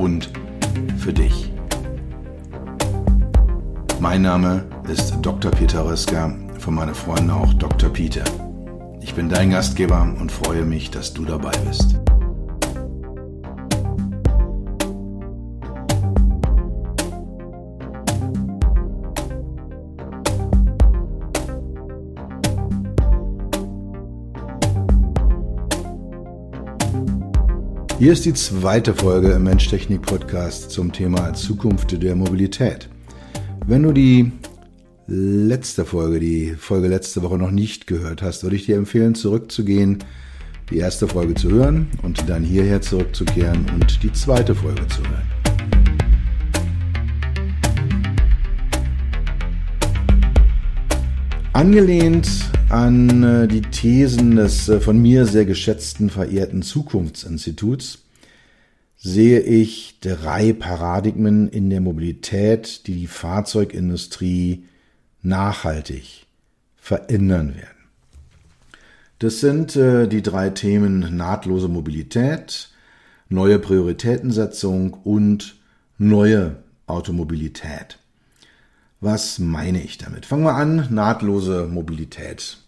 und für dich. Mein Name ist Dr. Peter Röska, von meinen Freunden auch Dr. Peter. Ich bin dein Gastgeber und freue mich, dass du dabei bist. Hier ist die zweite Folge im Mensch-Technik-Podcast zum Thema Zukunft der Mobilität. Wenn du die letzte Folge, die Folge letzte Woche noch nicht gehört hast, würde ich dir empfehlen, zurückzugehen, die erste Folge zu hören und dann hierher zurückzukehren und die zweite Folge zu hören. Angelehnt an äh, die Thesen des äh, von mir sehr geschätzten, verehrten Zukunftsinstituts sehe ich drei Paradigmen in der Mobilität, die die Fahrzeugindustrie nachhaltig verändern werden. Das sind äh, die drei Themen nahtlose Mobilität, neue Prioritätensetzung und neue Automobilität. Was meine ich damit? Fangen wir an, nahtlose Mobilität.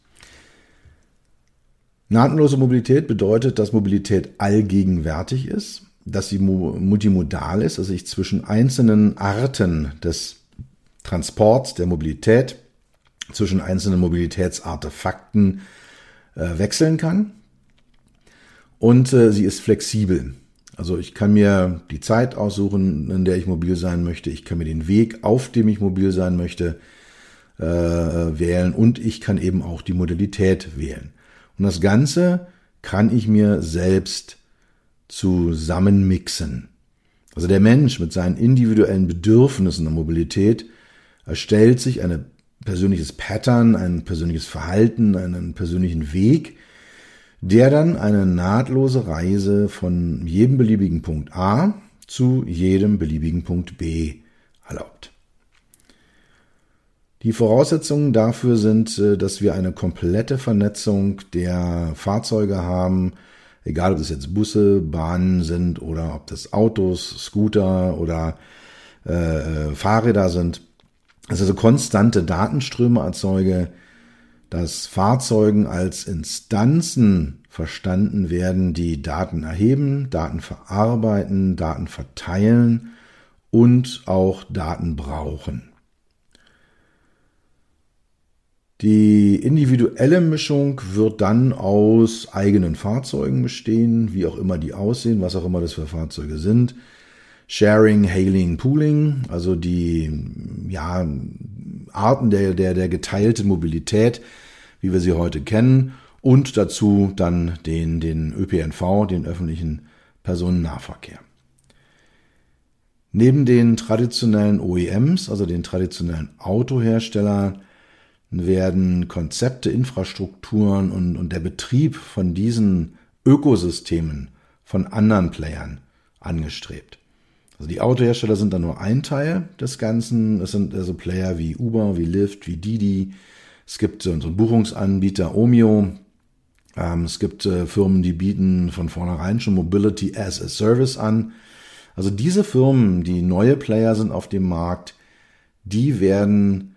Nahtlose Mobilität bedeutet, dass Mobilität allgegenwärtig ist, dass sie multimodal ist, dass ich zwischen einzelnen Arten des Transports, der Mobilität, zwischen einzelnen Mobilitätsartefakten äh, wechseln kann. Und äh, sie ist flexibel. Also ich kann mir die Zeit aussuchen, in der ich mobil sein möchte. Ich kann mir den Weg, auf dem ich mobil sein möchte, äh, wählen und ich kann eben auch die Modalität wählen. Und das Ganze kann ich mir selbst zusammenmixen. Also der Mensch mit seinen individuellen Bedürfnissen der Mobilität erstellt sich ein persönliches Pattern, ein persönliches Verhalten, einen persönlichen Weg, der dann eine nahtlose Reise von jedem beliebigen Punkt A zu jedem beliebigen Punkt B erlaubt. Die Voraussetzungen dafür sind, äh, dass wir eine komplette Vernetzung der Fahrzeuge haben, egal ob das jetzt Busse, Bahnen sind oder ob das Autos, Scooter oder äh, äh Fahrräder sind. Also konstante Datenströme erzeuge, dass Fahrzeugen als Instanzen verstanden werden, die Daten erheben, Daten verarbeiten, Daten verteilen und auch Daten brauchen. Die individuelle Mischung wird dann aus eigenen Fahrzeugen bestehen, wie auch immer die aussehen, was auch immer das für Fahrzeuge sind. Sharing, Hailing, Pooling, also die ja, Arten der, der, der geteilten Mobilität, wie wir sie heute kennen, und dazu dann den, den ÖPNV, den öffentlichen Personennahverkehr. Neben den traditionellen OEMs, also den traditionellen Autoherstellern, werden Konzepte, Infrastrukturen und, und der Betrieb von diesen Ökosystemen von anderen Playern angestrebt. Also die Autohersteller sind da nur ein Teil des Ganzen. Es sind also Player wie Uber, wie Lyft, wie Didi. Es gibt einen Buchungsanbieter Omeo. Ähm, es gibt äh, Firmen, die bieten von vornherein schon Mobility as a Service an. Also diese Firmen, die neue Player sind auf dem Markt, die werden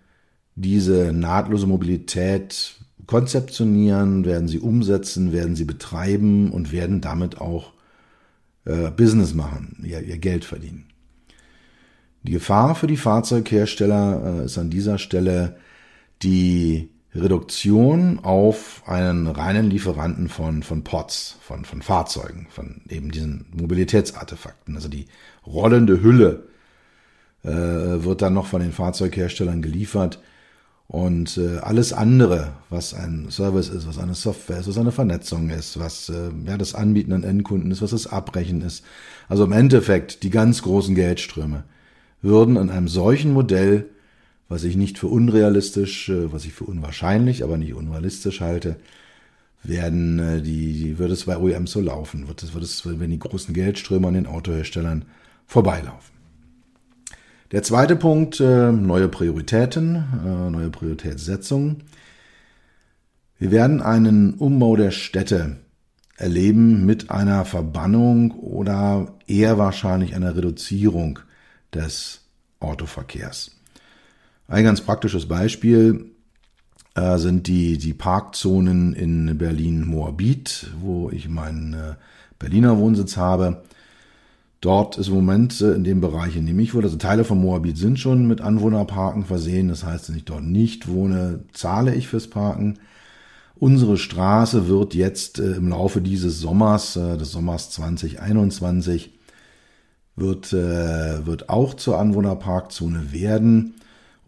diese nahtlose Mobilität konzeptionieren, werden sie umsetzen, werden sie betreiben und werden damit auch äh, Business machen, ihr, ihr Geld verdienen. Die Gefahr für die Fahrzeughersteller äh, ist an dieser Stelle die Reduktion auf einen reinen Lieferanten von, von Pods, von, von Fahrzeugen, von eben diesen Mobilitätsartefakten. Also die rollende Hülle äh, wird dann noch von den Fahrzeugherstellern geliefert Und äh, alles andere, was ein Service ist, was eine Software ist, was eine Vernetzung ist, was äh, ja, das Anbieten an Endkunden ist, was das Abbrechen ist, also im Endeffekt die ganz großen Geldströme, würden in einem solchen Modell, was ich nicht für unrealistisch, äh, was ich für unwahrscheinlich, aber nicht unrealistisch halte, werden äh, die, die wird es bei OEMs so laufen, wird es, wird es, wenn die großen Geldströme an den Autoherstellern vorbeilaufen. Der zweite Punkt, äh, neue Prioritäten, äh, neue Prioritätssetzung. Wir werden einen Umbau der Städte erleben mit einer Verbannung oder eher wahrscheinlich einer Reduzierung des Autoverkehrs. Ein ganz praktisches Beispiel äh, sind die, die Parkzonen in Berlin-Moabit, wo ich meinen Berliner Wohnsitz habe. Dort ist im Moment äh, in dem Bereich, in dem ich wohne, also Teile von Moabit sind schon mit Anwohnerparken versehen. Das heißt, wenn ich dort nicht wohne, zahle ich fürs Parken. Unsere Straße wird jetzt äh, im Laufe dieses Sommers, äh, des Sommers 2021, wird, wird auch zur Anwohnerparkzone werden.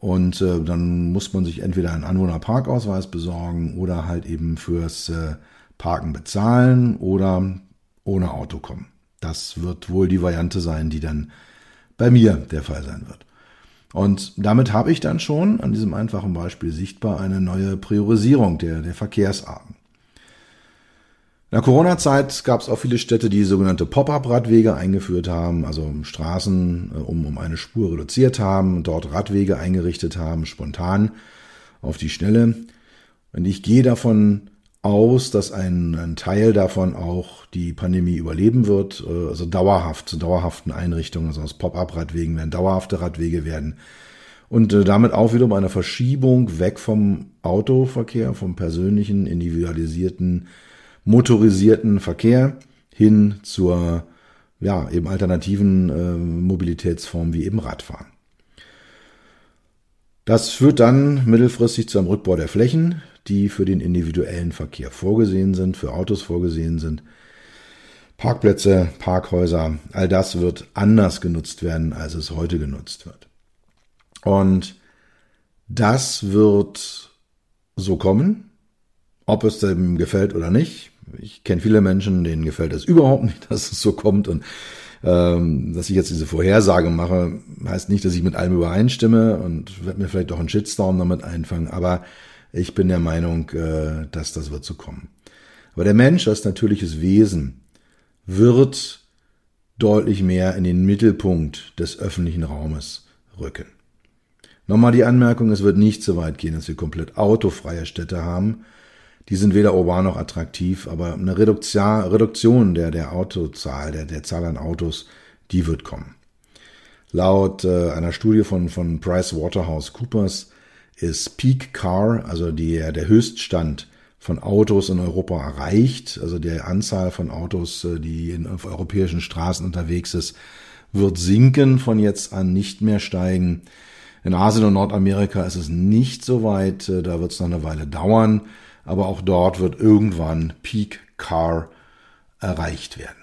Und dann muss man sich entweder einen Anwohnerparkausweis besorgen oder halt eben fürs Parken bezahlen oder ohne Auto kommen. Das wird wohl die Variante sein, die dann bei mir der Fall sein wird. Und damit habe ich dann schon an diesem einfachen Beispiel sichtbar eine neue Priorisierung der, der Verkehrsarten. In der Corona-Zeit gab es auch viele Städte, die sogenannte Pop-up-Radwege eingeführt haben, also Straßen äh, um, um eine Spur reduziert haben, dort Radwege eingerichtet haben, spontan auf die Schnelle. Und ich gehe davon aus, dass ein, ein, Teil davon auch die Pandemie überleben wird, äh, also dauerhaft, zu dauerhaften Einrichtungen, also aus Pop-up-Radwegen werden dauerhafte Radwege werden. Und äh, damit auch wiederum eine Verschiebung weg vom Autoverkehr, vom persönlichen, individualisierten, motorisierten Verkehr hin zur ja, eben alternativen äh, Mobilitätsformen wie eben Radfahren. Das führt dann mittelfristig zu einem Rückbau der Flächen, die für den individuellen Verkehr vorgesehen sind, für Autos vorgesehen sind. Parkplätze, Parkhäuser, all das wird anders genutzt werden, als es heute genutzt wird. Und das wird so kommen, ob es dem gefällt oder nicht. Ich kenne viele Menschen, denen gefällt es überhaupt nicht, dass es so kommt. Und ähm, dass ich jetzt diese Vorhersage mache, heißt nicht, dass ich mit allem übereinstimme und werde mir vielleicht auch einen Shitstorm damit einfangen. Aber ich bin der Meinung, äh, dass das wird so kommen. Aber der Mensch als natürliches Wesen wird deutlich mehr in den Mittelpunkt des öffentlichen Raumes rücken. Nochmal die Anmerkung, es wird nicht so weit gehen, dass wir komplett autofreie Städte haben. Die sind weder urban noch attraktiv, aber eine Reduktion der, der Autozahl, der, der Zahl an Autos, die wird kommen. Laut äh, einer Studie von, von Price Waterhouse Coopers ist Peak Car, also die, der Höchststand von Autos in Europa erreicht. Also der Anzahl von Autos, äh, die in, auf europäischen Straßen unterwegs ist, wird sinken von jetzt an, nicht mehr steigen. In Asien und Nordamerika ist es nicht so weit, äh, da wird es noch eine Weile dauern, aber auch dort wird irgendwann Peak Car erreicht werden.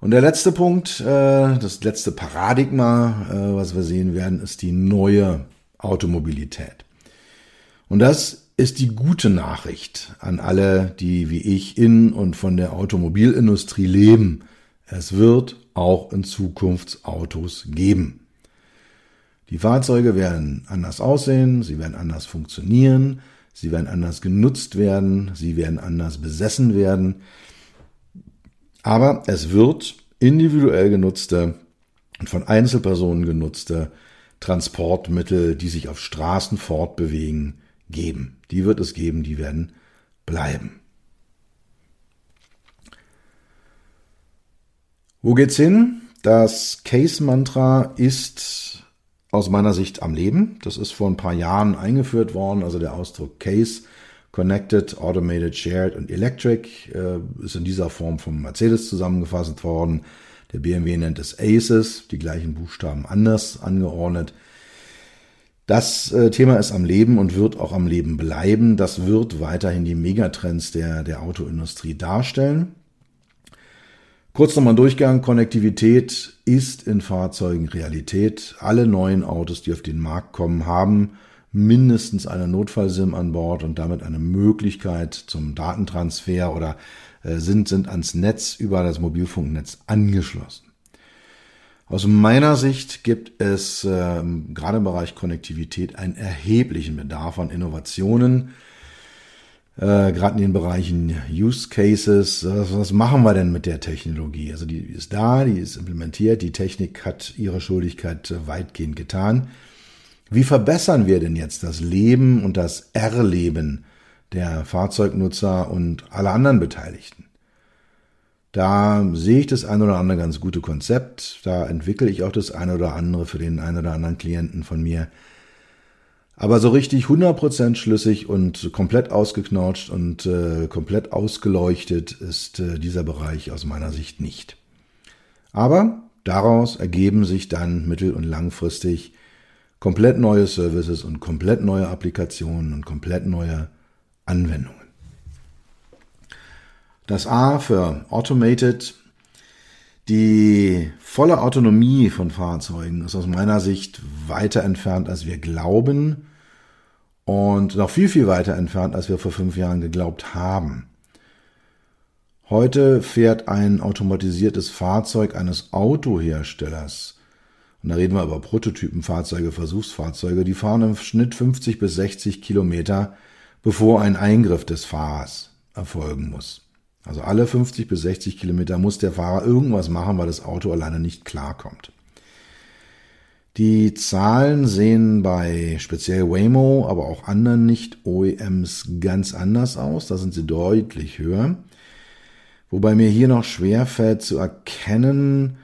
Und der letzte Punkt, äh, das letzte Paradigma, was wir sehen werden, ist die neue Automobilität. Und das ist die gute Nachricht an alle, die wie ich in und von der Automobilindustrie leben. Es wird auch in Zukunft Autos geben. Die Fahrzeuge werden anders aussehen, sie werden anders funktionieren, sie werden anders genutzt werden, sie werden anders besessen werden. Aber es wird individuell genutzte und von Einzelpersonen genutzte Transportmittel, die sich auf Straßen fortbewegen, geben. Die wird es geben, die werden bleiben. Wo geht's hin? Das Case-Mantra ist aus meiner Sicht am Leben. Das ist vor ein paar Jahren eingeführt worden. Also der Ausdruck Case, Connected, Automated, Shared und Electric äh, ist in dieser Form vom Mercedes zusammengefasst worden. Der BMW nennt es ACES, die gleichen Buchstaben anders angeordnet. Das äh, Thema ist am Leben und wird auch am Leben bleiben. Das wird weiterhin die Megatrends der, der Autoindustrie darstellen. Kurz nochmal Durchgang. Konnektivität ist in Fahrzeugen Realität. Alle neuen Autos, die auf den Markt kommen, haben mindestens eine Notfallsim an Bord und damit eine Möglichkeit zum Datentransfer oder sind, sind ans Netz über das Mobilfunknetz angeschlossen. Aus meiner Sicht gibt es äh, gerade im Bereich Konnektivität einen erheblichen Bedarf an Innovationen, äh, gerade in den Bereichen Use Cases. Was, was machen wir denn mit der Technologie? Also die ist da, die ist implementiert, die Technik hat ihre Schuldigkeit äh, weitgehend getan. Wie verbessern wir denn jetzt das Leben und das Erleben der Fahrzeugnutzer und aller anderen Beteiligten? Da sehe ich das ein oder andere ganz gute Konzept. Da entwickle ich auch das eine oder andere für den einen oder anderen Klienten von mir. Aber so richtig 100% schlüssig und komplett ausgeknautscht und äh, komplett ausgeleuchtet ist äh, dieser Bereich aus meiner Sicht nicht. Aber daraus ergeben sich dann mittel- und langfristig komplett neue Services und komplett neue Applikationen und komplett neue Anwendungen. Das A für Automated. Die volle Autonomie von Fahrzeugen ist aus meiner Sicht weiter entfernt, als wir glauben und noch viel, viel weiter entfernt, als wir vor fünf Jahren geglaubt haben. Heute fährt ein automatisiertes Fahrzeug eines Autoherstellers, und da reden wir über Prototypenfahrzeuge, Versuchsfahrzeuge, die fahren im Schnitt 50 bis 60 Kilometer, bevor ein Eingriff des Fahrers erfolgen muss. Also alle 50 bis 60 Kilometer muss der Fahrer irgendwas machen, weil das Auto alleine nicht klarkommt. Die Zahlen sehen bei speziell Waymo, aber auch anderen Nicht-OEMs ganz anders aus. Da sind sie deutlich höher. Wobei mir hier noch schwer fällt zu erkennen,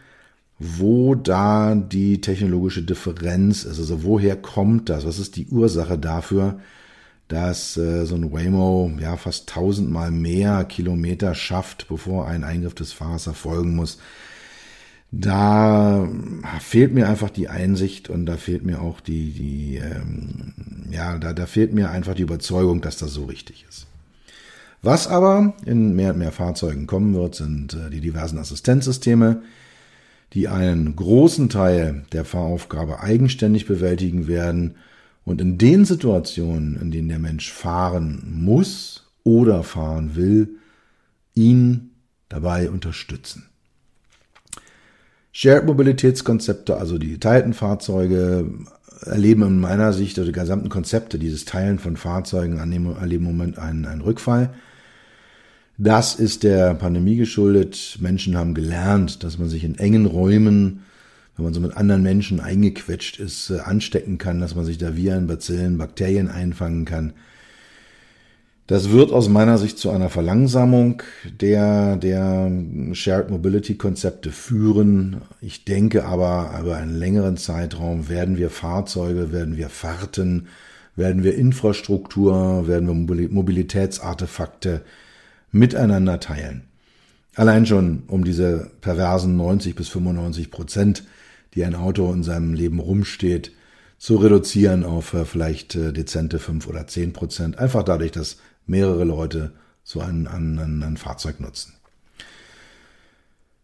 wo da die technologische Differenz ist. Also woher kommt das? Was ist die Ursache dafür, dass äh, so ein Waymo ja fast tausendmal mehr Kilometer schafft, bevor ein Eingriff des Fahrers erfolgen muss. Da fehlt mir einfach die Einsicht und da fehlt mir auch die, die ähm, ja, da, da fehlt mir einfach die Überzeugung, dass das so richtig ist. Was aber in mehr und mehr Fahrzeugen kommen wird, sind äh, die diversen Assistenzsysteme, die einen großen Teil der Fahraufgabe eigenständig bewältigen werden und in den Situationen, in denen der Mensch fahren muss oder fahren will, ihn dabei unterstützen. Shared Mobilitätskonzepte, also die geteilten Fahrzeuge, erleben in meiner Sicht, also die gesamten Konzepte dieses Teilen von Fahrzeugen erleben im Moment einen, einen Rückfall. Das ist der Pandemie geschuldet. Menschen haben gelernt, dass man sich in engen Räumen wenn man so mit anderen Menschen eingequetscht ist, äh, anstecken kann, dass man sich da Viren, Bazillen, Bakterien einfangen kann. Das wird aus meiner Sicht zu einer Verlangsamung der, der Shared Mobility Konzepte führen. Ich denke aber, über einen längeren Zeitraum werden wir Fahrzeuge, werden wir Fahrten, werden wir Infrastruktur, werden wir Mobilitätsartefakte miteinander teilen. Allein schon um diese perversen 90 bis 95 Prozent die ein Auto in seinem Leben rumsteht, zu reduzieren auf äh, vielleicht äh, dezente fünf oder zehn Prozent. Einfach dadurch, dass mehrere Leute so ein, ein, ein Fahrzeug nutzen.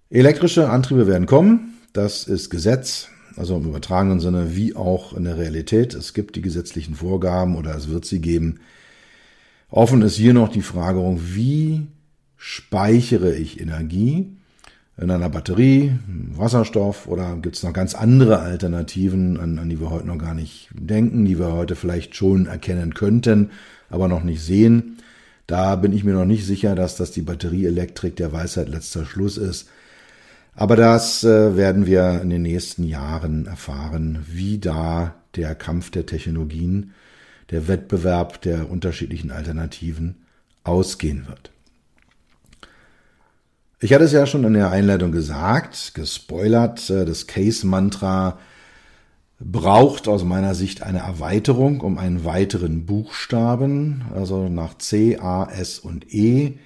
Elektrische Antriebe werden kommen. Das ist Gesetz. Also im übertragenen Sinne wie auch in der Realität. Es gibt die gesetzlichen Vorgaben oder es wird sie geben. Offen ist hier noch die Frage, wie speichere ich Energie? In einer Batterie, Wasserstoff oder gibt es noch ganz andere Alternativen, an, an die wir heute noch gar nicht denken, die wir heute vielleicht schon erkennen könnten, aber noch nicht sehen. Da bin ich mir noch nicht sicher, dass das die Batterieelektrik der Weisheit letzter Schluss ist. Aber das äh, werden wir in den nächsten Jahren erfahren, wie da der Kampf der Technologien, der Wettbewerb der unterschiedlichen Alternativen ausgehen wird. Ich hatte es ja schon in der Einleitung gesagt, gespoilert, äh, das Case-Mantra braucht aus meiner Sicht eine Erweiterung um einen weiteren Buchstaben, also nach C, A, S und E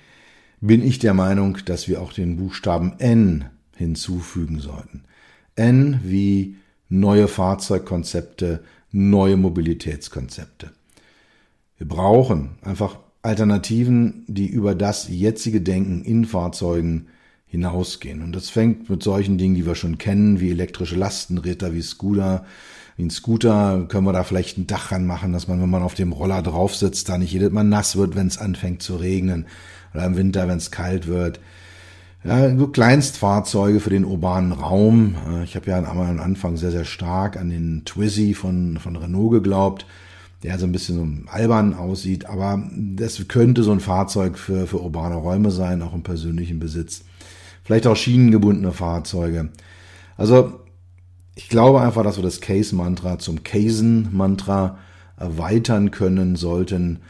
bin ich der Meinung, dass wir auch den Buchstaben N hinzufügen sollten. N wie neue Fahrzeugkonzepte, neue Mobilitätskonzepte. Wir brauchen einfach Alternativen, die über das jetzige Denken in Fahrzeugen hinausgehen. Und das fängt mit solchen Dingen, die wir schon kennen, wie elektrische Lastenräder, wie Scooter, Wie ein Scooter können wir da vielleicht ein Dach ranmachen, dass man, wenn man auf dem Roller drauf sitzt, da nicht jedes Mal nass wird, wenn es anfängt zu regnen. Oder im Winter, wenn es kalt wird. Ja, so Kleinstfahrzeuge für den urbanen Raum. Äh, ich habe ja am Anfang sehr, sehr stark an den Twizy von, von Renault geglaubt, der so ein bisschen so albern aussieht, aber das könnte so ein Fahrzeug für, für urbane Räume sein, auch im persönlichen Besitz. Vielleicht auch schienengebundene Fahrzeuge. Also ich glaube einfach, dass wir das Case-Mantra zum Casen-Mantra erweitern können sollten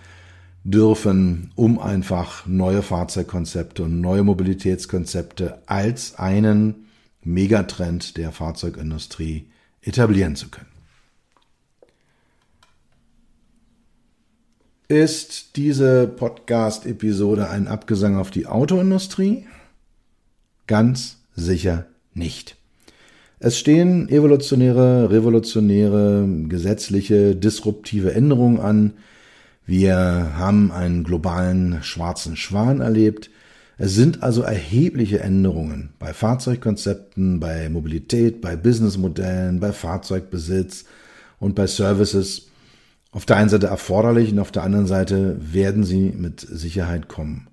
dürfen, um einfach neue Fahrzeugkonzepte und neue Mobilitätskonzepte als einen Megatrend der Fahrzeugindustrie etablieren zu können. Ist diese Podcast-Episode ein Abgesang auf die Autoindustrie? Ganz sicher nicht. Es stehen evolutionäre, revolutionäre, gesetzliche, disruptive Änderungen an, wir haben einen globalen schwarzen Schwan erlebt. Es sind also erhebliche Änderungen bei Fahrzeugkonzepten, bei Mobilität, bei Businessmodellen, bei Fahrzeugbesitz und bei Services. Auf der einen Seite erforderlich und auf der anderen Seite werden sie mit Sicherheit kommen.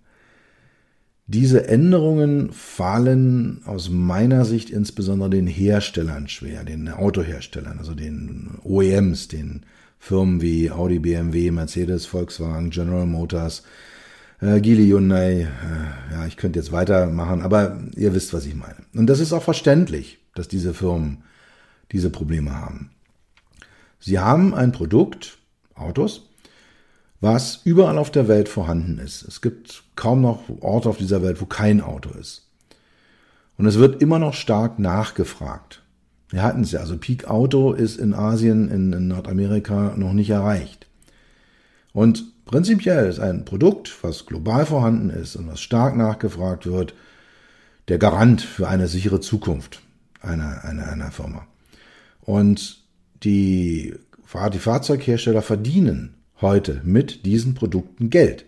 Diese Änderungen fallen aus meiner Sicht insbesondere den Herstellern schwer, den Autoherstellern, also den OEMs, den Firmen wie Audi, BMW, Mercedes, Volkswagen, General Motors, äh, Geely, Hyundai, äh, ja, ich könnte jetzt weitermachen, aber ihr wisst, was ich meine. Und das ist auch verständlich, dass diese Firmen diese Probleme haben. Sie haben ein Produkt, Autos, was überall auf der Welt vorhanden ist. Es gibt kaum noch Orte auf dieser Welt, wo kein Auto ist. Und es wird immer noch stark nachgefragt. Wir hatten es ja, also Peak Auto ist in Asien, in, in Nordamerika noch nicht erreicht. Und prinzipiell ist ein Produkt, was global vorhanden ist und was stark nachgefragt wird, der Garant für eine sichere Zukunft einer, einer, einer Firma. Und die, die Fahrzeughersteller verdienen heute mit diesen Produkten Geld.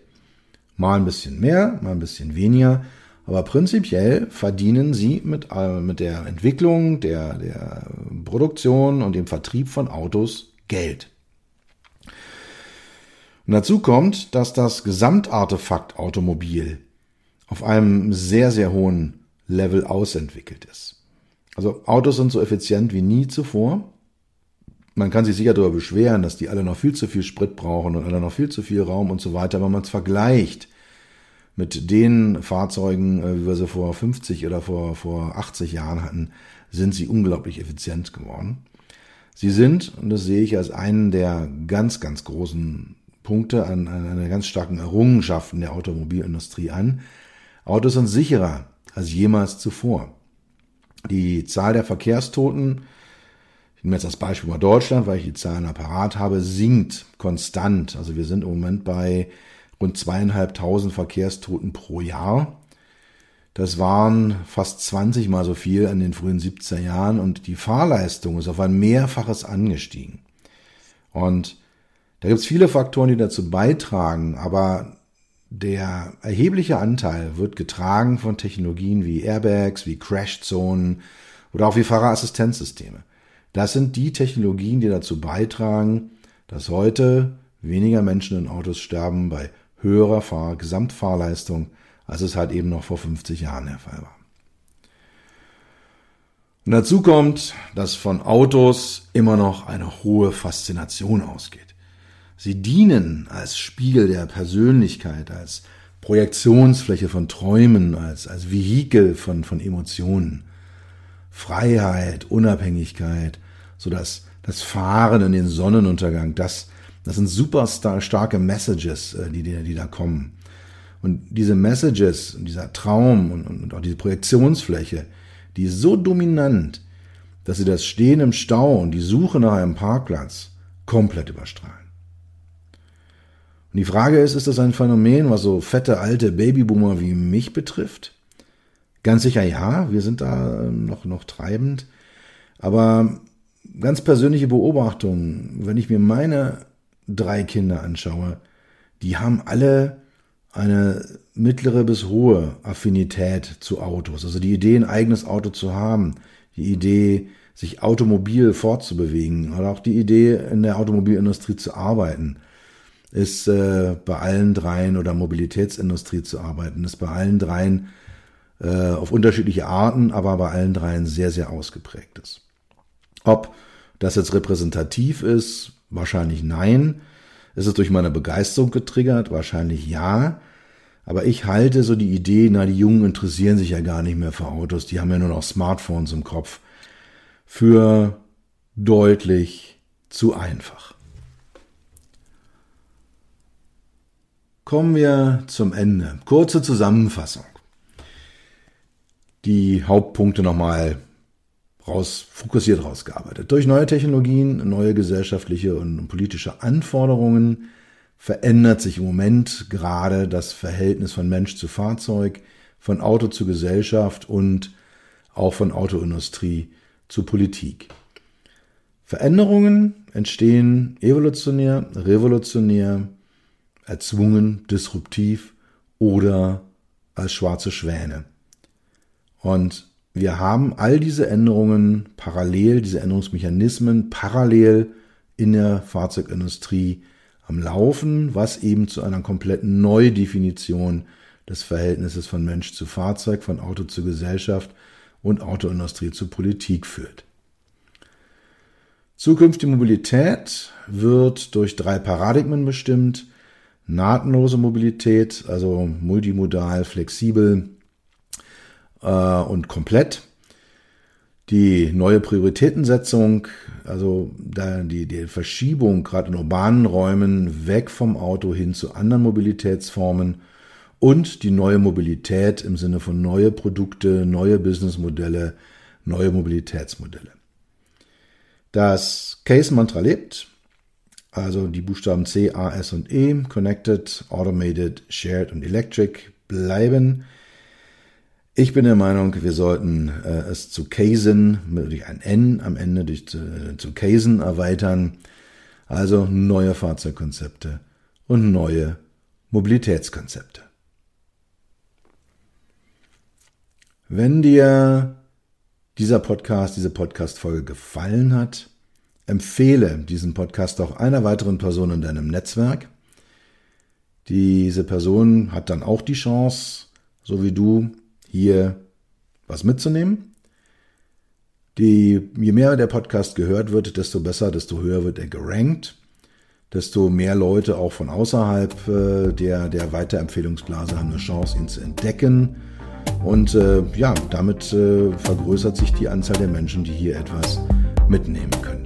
Mal ein bisschen mehr, mal ein bisschen weniger, aber prinzipiell verdienen sie mit, äh, mit der Entwicklung, der, der Produktion und dem Vertrieb von Autos Geld. Und dazu kommt, dass das Gesamtartefakt Automobil auf einem sehr, sehr hohen Level ausentwickelt ist. Also Autos sind so effizient wie nie zuvor. Man kann sich sicher darüber beschweren, dass die alle noch viel zu viel Sprit brauchen und alle noch viel zu viel Raum und so weiter. Wenn man es vergleicht mit den Fahrzeugen, äh, wie wir sie vor 50 oder vor, vor 80 Jahren hatten, sind sie unglaublich effizient geworden. Sie sind, und das sehe ich als einen der ganz, ganz großen Punkte an, an einer ganz starken Errungenschaften der Automobilindustrie an, Autos sind sicherer als jemals zuvor. Die Zahl der Verkehrstoten, ich nehme jetzt das Beispiel mal Deutschland, weil ich die Zahlen apparat habe, sinkt konstant. Also wir sind im Moment bei rund zweieinhalbtausend Verkehrstoten pro Jahr. Das waren fast 20 mal so viel in den frühen 70er Jahren und die Fahrleistung ist auf ein Mehrfaches angestiegen. Und da gibt es viele Faktoren, die dazu beitragen, aber der erhebliche Anteil wird getragen von Technologien wie Airbags, wie Crashzonen oder auch wie Fahrerassistenzsysteme. Das sind die Technologien, die dazu beitragen, dass heute weniger Menschen in Autos sterben bei höherer Fahr Gesamtfahrleistung, als es halt eben noch vor 50 Jahren der Fall war. Und dazu kommt, dass von Autos immer noch eine hohe Faszination ausgeht. Sie dienen als Spiegel der Persönlichkeit, als Projektionsfläche von Träumen, als, als Vehikel von, von Emotionen. Freiheit, Unabhängigkeit, so dass das Fahren in den Sonnenuntergang, das das sind super starke Messages, äh, die, die, die da kommen. Und diese Messages, dieser Traum und, und auch diese Projektionsfläche, die ist so dominant, dass sie das Stehen im Stau und die Suche nach einem Parkplatz komplett überstrahlen. Und die Frage ist, ist das ein Phänomen, was so fette alte Babyboomer wie mich betrifft? Ganz sicher ja, wir sind da ähm, noch, noch treibend. Aber ganz persönliche Beobachtung, wenn ich mir meine drei Kinder anschaue, die haben alle eine mittlere bis hohe Affinität zu Autos. Also die Idee, ein eigenes Auto zu haben, die Idee, sich automobil fortzubewegen oder auch die Idee, in der Automobilindustrie zu arbeiten, ist äh, bei allen dreien oder Mobilitätsindustrie zu arbeiten, ist bei allen dreien äh, auf unterschiedliche Arten, aber bei allen dreien sehr, sehr ausgeprägt ist. Ob das jetzt repräsentativ ist, wahrscheinlich nein. Ist es durch meine Begeisterung getriggert? Wahrscheinlich ja. Aber ich halte so die Idee, na, die Jungen interessieren sich ja gar nicht mehr für Autos, die haben ja nur noch Smartphones im Kopf, für deutlich zu einfach. Kommen wir zum Ende. Kurze Zusammenfassung. Die Hauptpunkte nochmal raus, fokussiert rausgearbeitet. Durch neue Technologien, neue gesellschaftliche und politische Anforderungen verändert sich im Moment gerade das Verhältnis von Mensch zu Fahrzeug, von Auto zu Gesellschaft und auch von Autoindustrie zu Politik. Veränderungen entstehen evolutionär, revolutionär, erzwungen, disruptiv oder als schwarze Schwäne. Und wir haben all diese Änderungen parallel, diese Änderungsmechanismen parallel in der Fahrzeugindustrie am Laufen, was eben zu einer kompletten Neudefinition des Verhältnisses von Mensch zu Fahrzeug, von Auto zu Gesellschaft und Autoindustrie zu Politik führt. Zukünftige Mobilität wird durch drei Paradigmen bestimmt. Nahtlose Mobilität, also multimodal, flexibel und komplett. Die neue Prioritätensetzung, also die, die Verschiebung gerade in urbanen Räumen weg vom Auto hin zu anderen Mobilitätsformen und die neue Mobilität im Sinne von neue Produkte, neue Businessmodelle, neue Mobilitätsmodelle. Das Case-Mantra lebt, also die Buchstaben C, A, S und E, Connected, Automated, Shared und Electric bleiben. Ich bin der Meinung, wir sollten äh, es zu Casen, durch ein N am Ende durch, äh, zu Casen erweitern. Also neue Fahrzeugkonzepte und neue Mobilitätskonzepte. Wenn dir dieser Podcast, diese Podcast-Folge gefallen hat, empfehle diesen Podcast auch einer weiteren Person in deinem Netzwerk. Diese Person hat dann auch die Chance, so wie du, hier was mitzunehmen. Die, je mehr der Podcast gehört wird, desto besser, desto höher wird er gerankt, desto mehr Leute auch von außerhalb äh, der, der Weiterempfehlungsblase haben eine Chance, ihn zu entdecken. Und äh, ja, damit äh, vergrößert sich die Anzahl der Menschen, die hier etwas mitnehmen können.